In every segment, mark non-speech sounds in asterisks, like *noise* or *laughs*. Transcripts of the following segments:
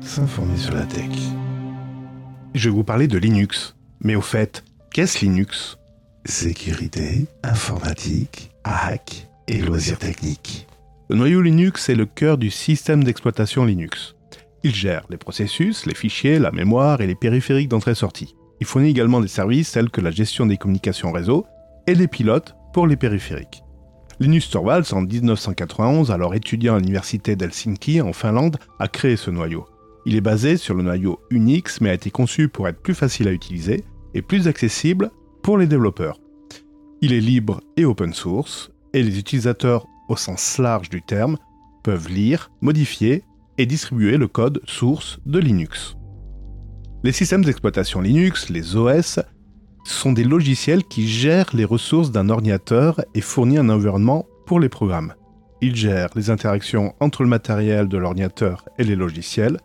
S'informer sur la tech. Je vais vous parler de Linux. Mais au fait, qu'est-ce Linux? Sécurité, informatique, hack et loisirs techniques. Le noyau Linux est le cœur du système d'exploitation Linux. Il gère les processus, les fichiers, la mémoire et les périphériques d'entrée-sortie. Il fournit également des services tels que la gestion des communications réseau et des pilotes pour les périphériques. Linus Torvalds, en 1991, alors étudiant à l'université d'Helsinki en Finlande, a créé ce noyau. Il est basé sur le noyau Unix mais a été conçu pour être plus facile à utiliser et plus accessible pour les développeurs. Il est libre et open source et les utilisateurs au sens large du terme peuvent lire, modifier et distribuer le code source de Linux. Les systèmes d'exploitation Linux, les OS, sont des logiciels qui gèrent les ressources d'un ordinateur et fournissent un environnement pour les programmes. Ils gèrent les interactions entre le matériel de l'ordinateur et les logiciels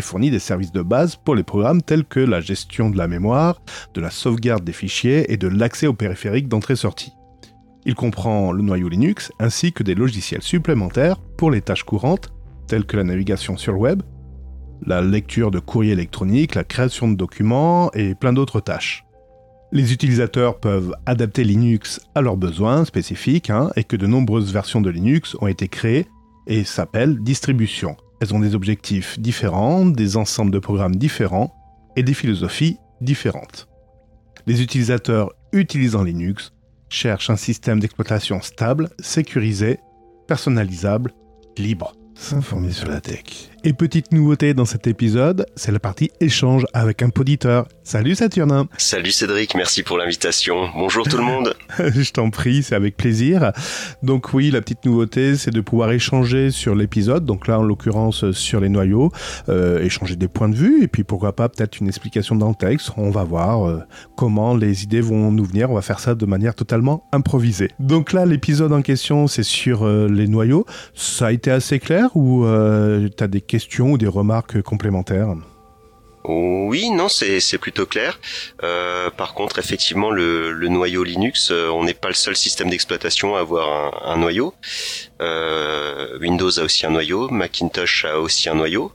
fournit des services de base pour les programmes tels que la gestion de la mémoire, de la sauvegarde des fichiers et de l'accès aux périphériques d'entrée-sortie. Il comprend le noyau Linux ainsi que des logiciels supplémentaires pour les tâches courantes telles que la navigation sur le web, la lecture de courrier électronique, la création de documents et plein d'autres tâches. Les utilisateurs peuvent adapter Linux à leurs besoins spécifiques hein, et que de nombreuses versions de Linux ont été créées et s'appellent distributions. Elles ont des objectifs différents, des ensembles de programmes différents et des philosophies différentes. Les utilisateurs utilisant Linux cherchent un système d'exploitation stable, sécurisé, personnalisable, libre. S'informer sur la tech. Et petite nouveauté dans cet épisode, c'est la partie échange avec un poditeur. Salut Saturnin Salut Cédric, merci pour l'invitation. Bonjour tout le monde *laughs* Je t'en prie, c'est avec plaisir. Donc oui, la petite nouveauté, c'est de pouvoir échanger sur l'épisode, donc là en l'occurrence sur les noyaux, euh, échanger des points de vue, et puis pourquoi pas peut-être une explication dans le texte. On va voir euh, comment les idées vont nous venir, on va faire ça de manière totalement improvisée. Donc là, l'épisode en question, c'est sur euh, les noyaux. Ça a été assez clair ou tu as des questions ou des remarques complémentaires oui, non, c'est plutôt clair. Euh, par contre, effectivement, le, noyau Linux, euh, on n'est pas le seul système d'exploitation à avoir un, noyau. Euh, Windows a aussi un noyau, Macintosh a aussi un noyau.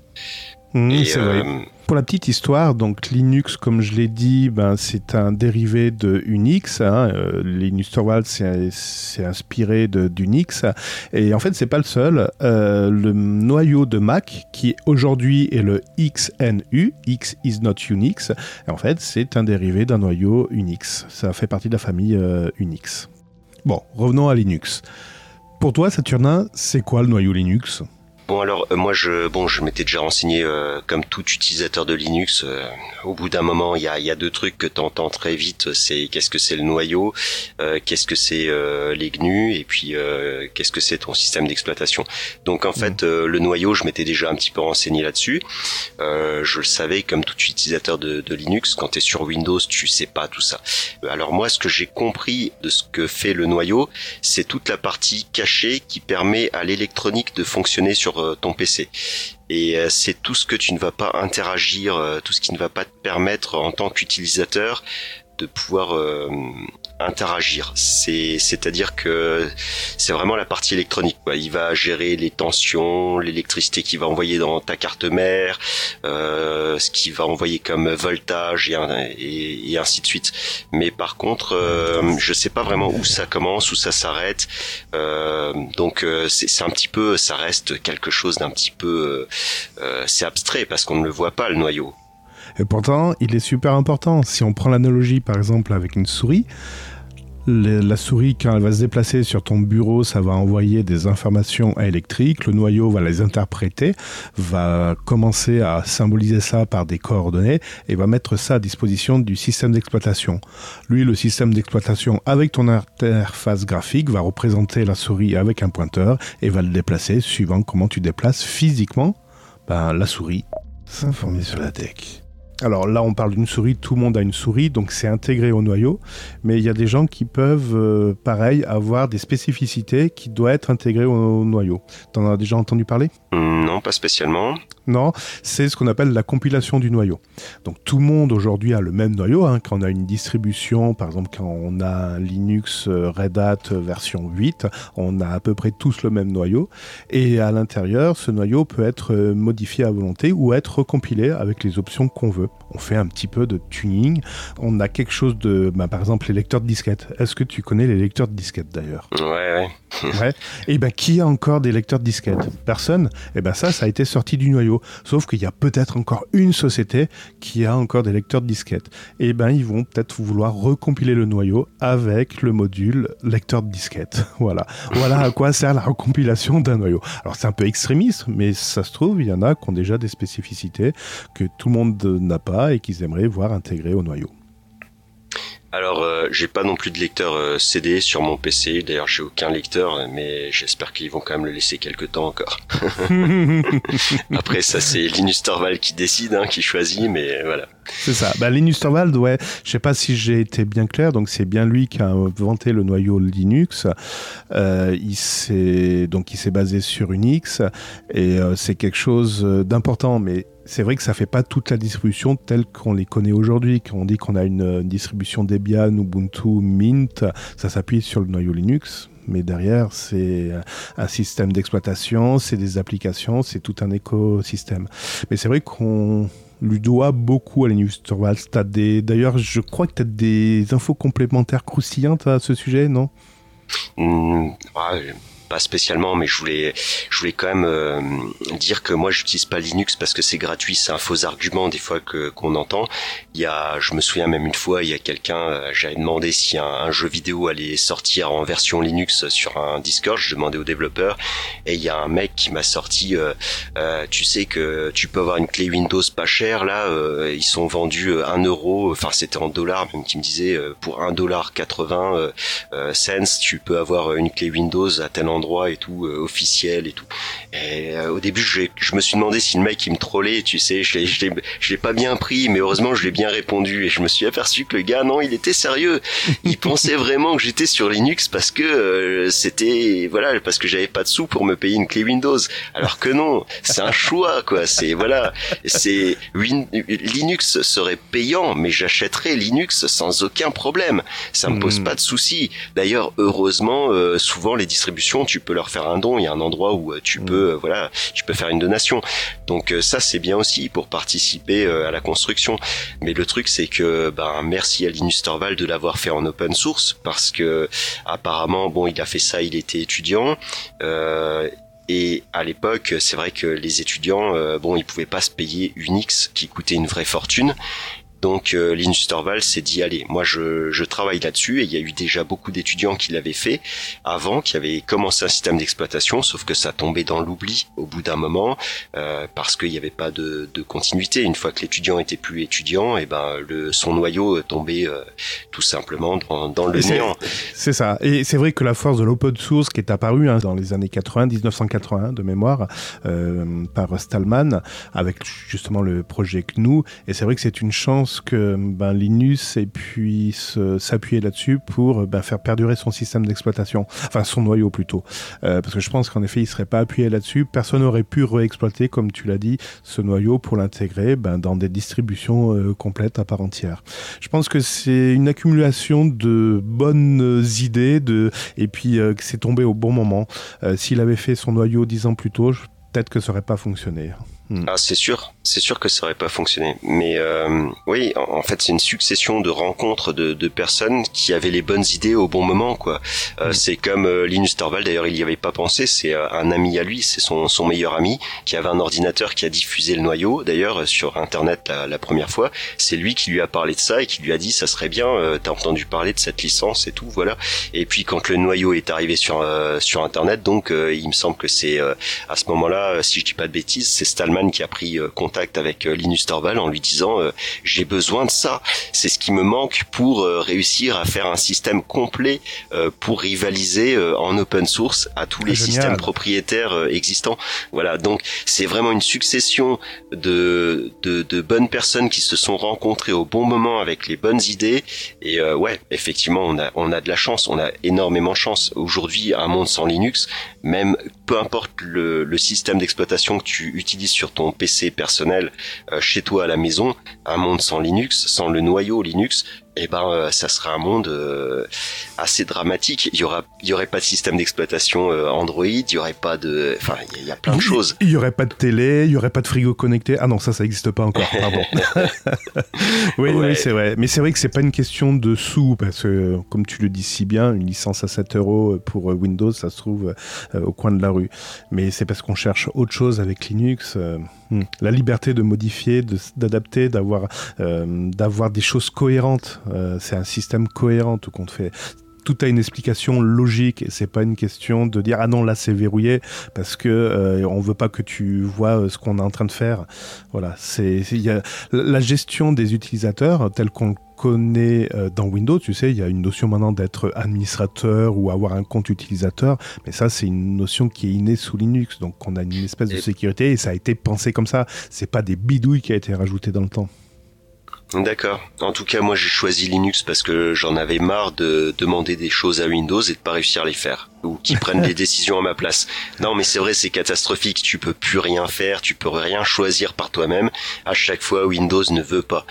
Mmh, c'est vrai. Pour la petite histoire, donc Linux, comme je l'ai dit, ben, c'est un dérivé de Unix. Hein. Euh, Linux Torvalds s'est inspiré d'Unix. Et en fait, c'est pas le seul. Euh, le noyau de Mac, qui aujourd'hui est le XNU, X is not Unix, en fait, c'est un dérivé d'un noyau Unix. Ça fait partie de la famille euh, Unix. Bon, revenons à Linux. Pour toi, Saturnin, c'est quoi le noyau Linux? Bon alors euh, moi je bon je m'étais déjà renseigné euh, comme tout utilisateur de Linux. Euh, au bout d'un moment il y a, y a deux trucs que tu entends très vite. C'est qu'est-ce que c'est le noyau, qu'est-ce que c'est les GNU et puis qu'est-ce que c'est ton système d'exploitation. Donc en fait le noyau je m'étais déjà un petit peu renseigné là-dessus. je le savais comme tout utilisateur de, de Linux. Quand tu es sur Windows tu sais pas tout ça. Alors moi ce que j'ai compris de ce que fait le noyau c'est toute la partie cachée qui permet à l'électronique de fonctionner sur euh, ton PC. Et euh, c'est tout ce que tu ne vas pas interagir, euh, tout ce qui ne va pas te permettre en tant qu'utilisateur de pouvoir interagir. C'est c'est-à-dire que c'est vraiment la partie électronique. Quoi. Il va gérer les tensions, l'électricité qu'il va envoyer dans ta carte mère, euh, ce qu'il va envoyer comme voltage et, ainsi de suite. Mais par contre, euh, je sais pas vraiment où ça commence, où ça s'arrête. Euh, donc euh, c'est un petit peu, ça reste quelque chose d'un petit peu, euh, c'est abstrait parce qu'on ne le voit pas le noyau. Et pourtant, il est super important. Si on prend l'analogie par exemple avec une souris, la souris, quand elle va se déplacer sur ton bureau, ça va envoyer des informations électriques. Le noyau va les interpréter, va commencer à symboliser ça par des coordonnées et va mettre ça à disposition du système d'exploitation. Lui, le système d'exploitation, avec ton interface graphique, va représenter la souris avec un pointeur et va le déplacer suivant comment tu déplaces physiquement ben, la souris. S'informer sur la tech. Alors là, on parle d'une souris, tout le monde a une souris, donc c'est intégré au noyau. Mais il y a des gens qui peuvent, euh, pareil, avoir des spécificités qui doivent être intégrées au, noyau. T'en as déjà entendu parler? Non, pas spécialement. Non, c'est ce qu'on appelle la compilation du noyau. Donc tout le monde aujourd'hui a le même noyau. Hein. Quand on a une distribution, par exemple quand on a un Linux euh, Red Hat version 8, on a à peu près tous le même noyau. Et à l'intérieur, ce noyau peut être euh, modifié à volonté ou être recompilé avec les options qu'on veut. On fait un petit peu de tuning. On a quelque chose de, bah, par exemple, les lecteurs de disquettes. Est-ce que tu connais les lecteurs de disquettes d'ailleurs? Ouais, ouais. *laughs* ouais. Et ben qui a encore des lecteurs de disquettes? Personne? Et ben ça, ça a été sorti du noyau. Sauf qu'il y a peut-être encore une société qui a encore des lecteurs de disquettes. Et ben ils vont peut-être vouloir recompiler le noyau avec le module lecteur de disquettes. *laughs* Voilà. Voilà à quoi sert la recompilation d'un noyau. Alors c'est un peu extrémiste, mais ça se trouve, il y en a qui ont déjà des spécificités que tout le monde n'a pas et qu'ils aimeraient voir intégrées au noyau. Alors, euh, j'ai pas non plus de lecteur euh, CD sur mon PC. D'ailleurs, j'ai aucun lecteur, mais j'espère qu'ils vont quand même le laisser quelques temps encore. *laughs* Après, ça c'est Linus Torvald qui décide, hein, qui choisit, mais voilà. C'est ça. Bah, Linus Torvald, ouais. Je sais pas si j'ai été bien clair. Donc, c'est bien lui qui a inventé le noyau Linux. Euh, il s'est donc il s'est basé sur Unix et c'est quelque chose d'important, mais c'est vrai que ça fait pas toute la distribution telle qu'on les connaît aujourd'hui. Quand on dit qu'on a une, distribution Debian, Ubuntu, Mint, ça s'appuie sur le noyau Linux. Mais derrière, c'est un système d'exploitation, c'est des applications, c'est tout un écosystème. Mais c'est vrai qu'on lui doit beaucoup à Linux Torvalds. D'ailleurs, je crois que tu as des infos complémentaires croustillantes à ce sujet, non? Mmh, pas spécialement, mais je voulais, je voulais quand même euh, dire que moi j'utilise pas Linux parce que c'est gratuit, c'est un faux argument des fois que qu'on entend. Il y a, je me souviens même une fois, il y a quelqu'un, euh, j'avais demandé si un, jeu vidéo allait sortir en version Linux sur un Discord, je demandais aux développeurs, et il y a un mec qui m'a sorti, euh, euh tu sais que tu peux avoir une clé Windows pas chère là, ils sont vendus 1 euro, enfin c'était en dollars même qui me disait pour 1 dollar 80 cents, tu peux avoir une clé Windows à tel endroit et tout euh, officiel et tout. Et euh, au début, je, me suis demandé si le mec il me trollait, tu sais, je l'ai, pas bien pris, mais heureusement je l'ai bien répondu et je me suis aperçu que le gars non, il était sérieux. Il pensait vraiment que j'étais sur Linux parce que euh, c'était voilà parce que j'avais pas de sous pour me payer une clé Windows. Alors que non, c'est un choix quoi. C'est voilà, c'est Linux serait payant, mais j'achèterais Linux sans aucun problème. Ça me pose hmm. pas de soucis. D'ailleurs, heureusement, souvent les distributions tu peux leur faire un don. Il y a un endroit où euh, tu mm. peux, euh, voilà, tu peux faire une donation. Donc euh, ça c'est bien aussi pour participer à la construction. Mais le truc c'est que, ben merci à Linus Torvald de l'avoir fait en open source parce que apparemment, bon, il a fait ça, il était étudiant. Et à l'époque, c'est vrai que les étudiants, bon, ils pouvaient pas se payer Unix qui coûtait une vraie fortune. Donc euh, Linus Torvalds s'est dit allez, moi je, je travaille là-dessus et il y a eu déjà beaucoup d'étudiants qui l'avaient fait avant, qui avaient commencé un système d'exploitation, sauf que ça tombait dans l'oubli au bout d'un moment euh, parce qu'il n'y avait pas de, de, continuité. Une fois que l'étudiant était plus étudiant, et eh ben le son noyau tombait euh, tout simplement dans, dans le néant. C'est ça. Et c'est vrai que la force de l'open source qui est apparue hein, dans les années 80, 1980 de mémoire euh, par Stallman avec justement le projet GNU, et c'est vrai que c'est une chance que ben, Linus ait pu s'appuyer là-dessus pour ben, faire perdurer son système d'exploitation, enfin son noyau plutôt. Euh, parce que je pense qu'en effet, il serait pas appuyé là-dessus. Personne n'aurait pu réexploiter, comme tu l'as dit, ce noyau pour l'intégrer ben, dans des distributions euh, complètes à part entière. Je pense que c'est une accumulation de bonnes idées et puis euh, que c'est tombé au bon moment. S'il avait fait son noyau dix ans plus tôt, peut-être que ça n'aurait pas fonctionné. Hmm. Ah, c'est sûr, c'est sûr que ça aurait pas fonctionné. Mais euh, oui, en, fait, c'est une succession de rencontres de, de, personnes qui avaient les bonnes idées au bon moment, quoi. Euh, hmm. C'est comme euh, Linus Torvald, d'ailleurs, il y avait pas pensé. C'est euh, un ami à lui, c'est son, son meilleur ami, qui avait un ordinateur qui a diffusé le noyau, d'ailleurs, sur Internet la, la première fois. C'est lui qui lui a parlé de ça et qui lui a dit, ça serait bien. Euh, T'as entendu parler de cette licence et tout, voilà. Et puis quand le noyau est arrivé sur sur Internet, donc il me semble que c'est à ce moment-là, si je dis pas de bêtises, c'est Stallman qui a pris contact avec Linus Torvald en lui disant j'ai besoin de ça, c'est ce qui me manque pour réussir à faire un système complet pour rivaliser en open source à tous les systèmes propriétaires existants. Voilà, donc c'est vraiment une succession de, de, de bonnes personnes qui se sont rencontrées au bon moment avec les bonnes idées. Et ouais, effectivement on a on a de la chance, on a énormément de chance. Aujourd'hui, un monde sans Linux, même peu importe le, système d'exploitation que tu utilises sur ton PC personnel euh, chez toi à la maison, un monde sans Linux, sans le noyau Linux, eh ben euh, ça sera un monde euh, assez dramatique. Il y aura il y aurait pas de système d'exploitation euh, Android, il y aurait pas de enfin il y, a plein de choses. Il y aurait pas de télé, il y aurait pas de frigo connecté. Ah non, ça ça existe pas encore, pardon. *laughs* *laughs* oui, oui, c'est vrai. Mais c'est vrai que c'est pas une question de sous parce que comme tu le dis si bien, une licence à 7 euros pour Windows, ça se trouve au coin de la rue. Mais c'est parce qu'on cherche autre chose avec Linux. Hmm. La liberté de modifier, d'adapter, d'avoir d'avoir des choses cohérentes euh, c'est un système cohérent tout compte fait tout a une explication logique et c'est pas une question de dire ah non là c'est verrouillé parce que euh, on veut pas que tu vois euh, ce qu'on est en train de faire. Voilà, c'est la gestion des utilisateurs telle qu'on connaît dans Windows, tu sais, il y a une notion maintenant d'être administrateur ou avoir un compte utilisateur, mais ça c'est une notion qui est innée sous Linux, donc on a une espèce de sécurité et ça a été pensé comme ça. C'est pas des bidouilles qui a été rajouté dans le temps. D'accord. En tout cas, moi j'ai choisi Linux parce que j'en avais marre de demander des choses à Windows et de pas réussir à les faire ou qu'ils prennent *laughs* des décisions à ma place. Non, mais c'est vrai, c'est catastrophique. Tu peux plus rien faire, tu peux rien choisir par toi-même. À chaque fois, Windows ne veut pas.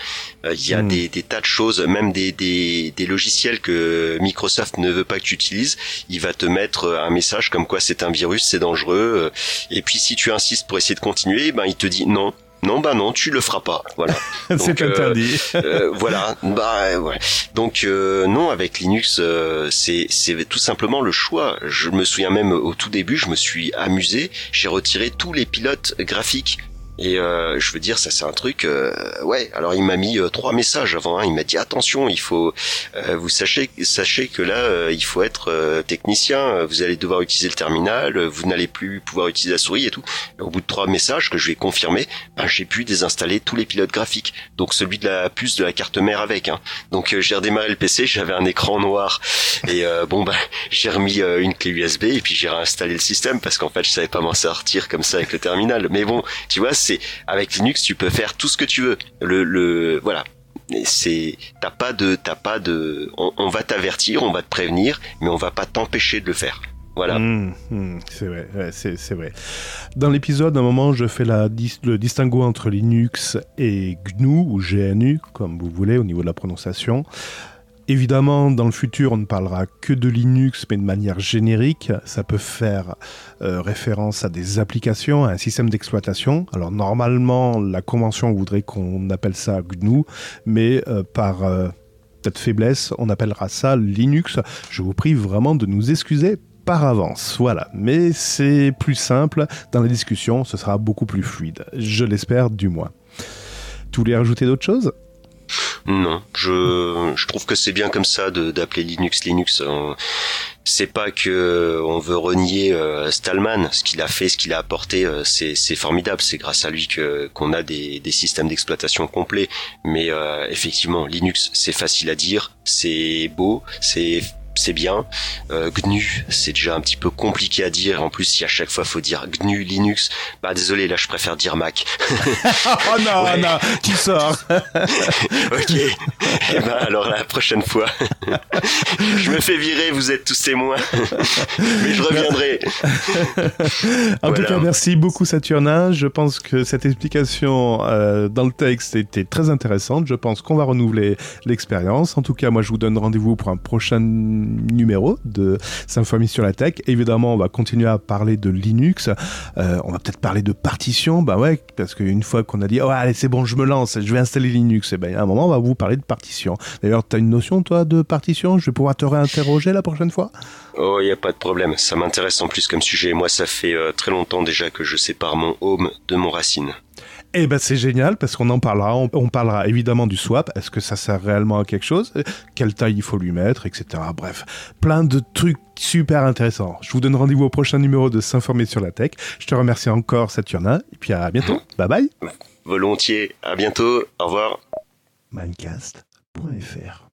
Euh, il y a hmm. des, tas de choses, même des, des, des logiciels que Microsoft ne veut pas que tu utilises. Il va te mettre un message comme quoi c'est un virus, c'est dangereux. Et puis si tu insistes pour essayer de continuer, ben il te dit non, non, bah non, tu le feras pas. Voilà. *laughs* c'est euh, interdit. Euh, voilà. Bah ouais. Donc euh, non, avec Linux, c'est c'est tout simplement le choix. Je me souviens même au tout début, je me suis amusé. J'ai retiré tous les pilotes graphiques et euh, je veux dire, ça c'est un truc. Euh, ouais. Alors il m'a mis euh, trois messages avant. Hein. Il m'a dit attention, il faut. Euh, vous sachez, sachez que là, il faut être technicien. Vous allez devoir utiliser le terminal. Vous n'allez plus pouvoir utiliser la souris et tout. au bout de trois messages que je vais confirmer, ben, j'ai pu désinstaller tous les pilotes graphiques. Donc celui de la puce de la carte mère avec. Hein. Donc j'ai redémarré le PC. J'avais un écran noir. Et bon ben j'ai remis une clé USB et puis j'ai réinstallé le système parce qu'en fait je savais pas m'en sortir comme ça avec le terminal. Mais bon, tu vois c'est avec Linux, tu peux faire tout ce que tu veux. Le, le voilà, c'est t'as pas de t'as pas de on, va t'avertir on va te prévenir mais on va pas t'empêcher de le faire. Voilà. Mmh, mmh, c'est vrai c'est vrai. Dans l'épisode à un moment je fais le distinguo entre Linux et GNU ou GNU comme vous voulez au niveau de la prononciation Évidemment, dans le futur, on ne parlera que de Linux, mais de manière générique. Ça peut faire euh, référence à des applications, à un système d'exploitation. Alors normalement, la convention voudrait qu'on appelle ça GNU, mais euh, par euh, peut-être faiblesse, on appellera ça Linux. Je vous prie vraiment de nous excuser par avance. Voilà, mais c'est plus simple dans la discussion, ce sera beaucoup plus fluide. Je l'espère du moins. Tu voulais rajouter d'autres choses? Non, je, je trouve que c'est bien comme ça d'appeler Linux Linux. C'est pas que on veut renier euh, Stallman, ce qu'il a fait, ce qu'il a apporté, euh, c'est formidable. C'est grâce à lui que qu'on a des, des systèmes d'exploitation complets. Mais euh, effectivement, Linux, c'est facile à dire, c'est beau, c'est c'est bien. Euh, GNU, c'est déjà un petit peu compliqué à dire. En plus, si à chaque fois faut dire GNU Linux, bah désolé, là je préfère dire Mac. *laughs* *laughs* oh non, non, tu sors. *laughs* ok. Et ben alors la prochaine fois, je me fais virer. Vous êtes tous témoins, mais je reviendrai. en tout cas, merci beaucoup Saturnin. Je pense que cette explication euh, dans le texte était très intéressante. Je pense qu'on va renouveler l'expérience. En tout cas, moi je vous donne rendez-vous pour un prochain numéro de Symphonie sur la tech. Évidemment, on va continuer à parler de Linux. Euh, on va peut-être parler de partition. Bah ouais, parce qu'une fois qu'on a dit, oh, allez, c'est bon, je me lance, je vais installer Linux, et eh ben, à un moment, on va vous parler de partition. D'ailleurs, tu as une notion, toi, de partition Je vais pouvoir te réinterroger la prochaine fois? Oh, il n'y a pas de problème. Ça m'intéresse en plus comme sujet. Moi, ça fait euh, très longtemps déjà que je sépare mon home de mon racine. Eh ben c'est génial parce qu'on en parlera. On, on parlera évidemment du swap. Est-ce que ça sert réellement à quelque chose? Quelle taille il faut lui mettre, etc. Bref, plein de trucs super intéressants. Je vous donne rendez-vous au prochain numéro de S'informer sur la tech. Je te remercie encore Saturnin et puis à bientôt. Bye bye. Volontiers. À bientôt. Au revoir. Mindcast.fr